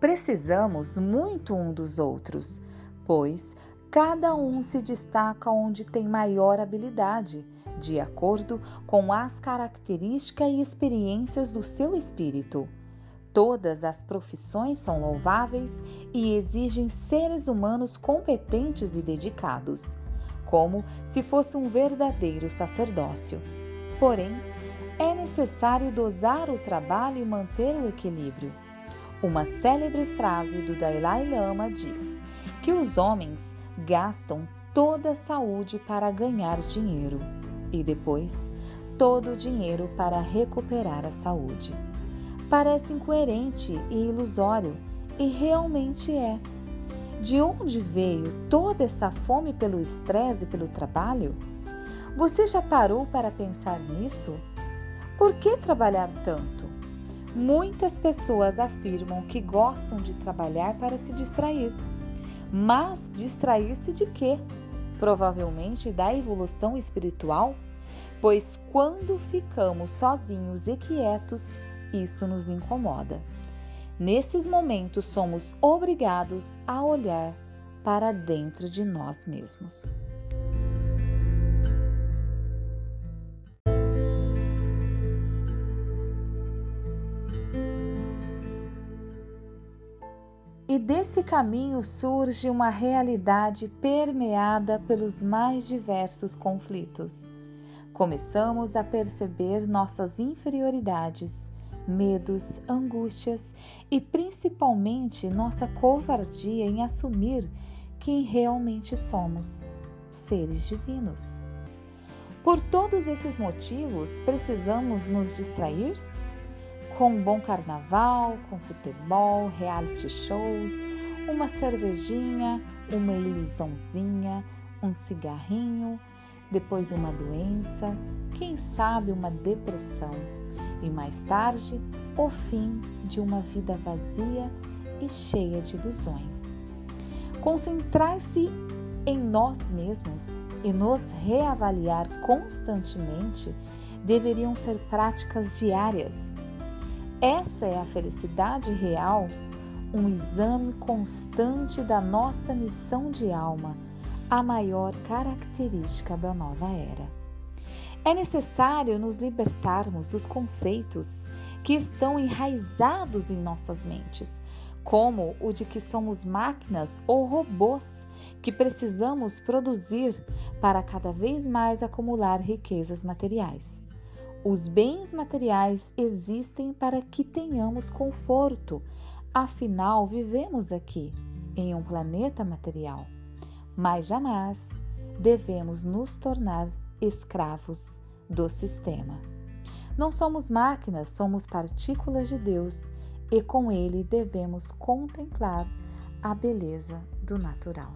Precisamos muito um dos outros, pois cada um se destaca onde tem maior habilidade, de acordo com as características e experiências do seu espírito. Todas as profissões são louváveis e exigem seres humanos competentes e dedicados, como se fosse um verdadeiro sacerdócio. Porém, é necessário dosar o trabalho e manter o equilíbrio. Uma célebre frase do Dalai Lama diz que os homens gastam toda a saúde para ganhar dinheiro e depois todo o dinheiro para recuperar a saúde parece incoerente e ilusório, e realmente é. De onde veio toda essa fome pelo estresse e pelo trabalho? Você já parou para pensar nisso? Por que trabalhar tanto? Muitas pessoas afirmam que gostam de trabalhar para se distrair. Mas distrair-se de quê? Provavelmente da evolução espiritual? Pois quando ficamos sozinhos e quietos, isso nos incomoda. Nesses momentos, somos obrigados a olhar para dentro de nós mesmos. E desse caminho surge uma realidade permeada pelos mais diversos conflitos. Começamos a perceber nossas inferioridades medos, angústias e principalmente nossa covardia em assumir quem realmente somos, seres divinos. Por todos esses motivos, precisamos nos distrair? Com um bom carnaval, com futebol, reality shows, uma cervejinha, uma ilusãozinha, um cigarrinho, depois uma doença, quem sabe uma depressão e mais tarde o fim de uma vida vazia e cheia de ilusões. Concentrar-se em nós mesmos e nos reavaliar constantemente deveriam ser práticas diárias. Essa é a felicidade real, um exame constante da nossa missão de alma, a maior característica da nova era. É necessário nos libertarmos dos conceitos que estão enraizados em nossas mentes, como o de que somos máquinas ou robôs que precisamos produzir para cada vez mais acumular riquezas materiais. Os bens materiais existem para que tenhamos conforto, afinal, vivemos aqui, em um planeta material. Mas jamais devemos nos tornar escravos do sistema. Não somos máquinas, somos partículas de Deus e com ele devemos contemplar a beleza do natural.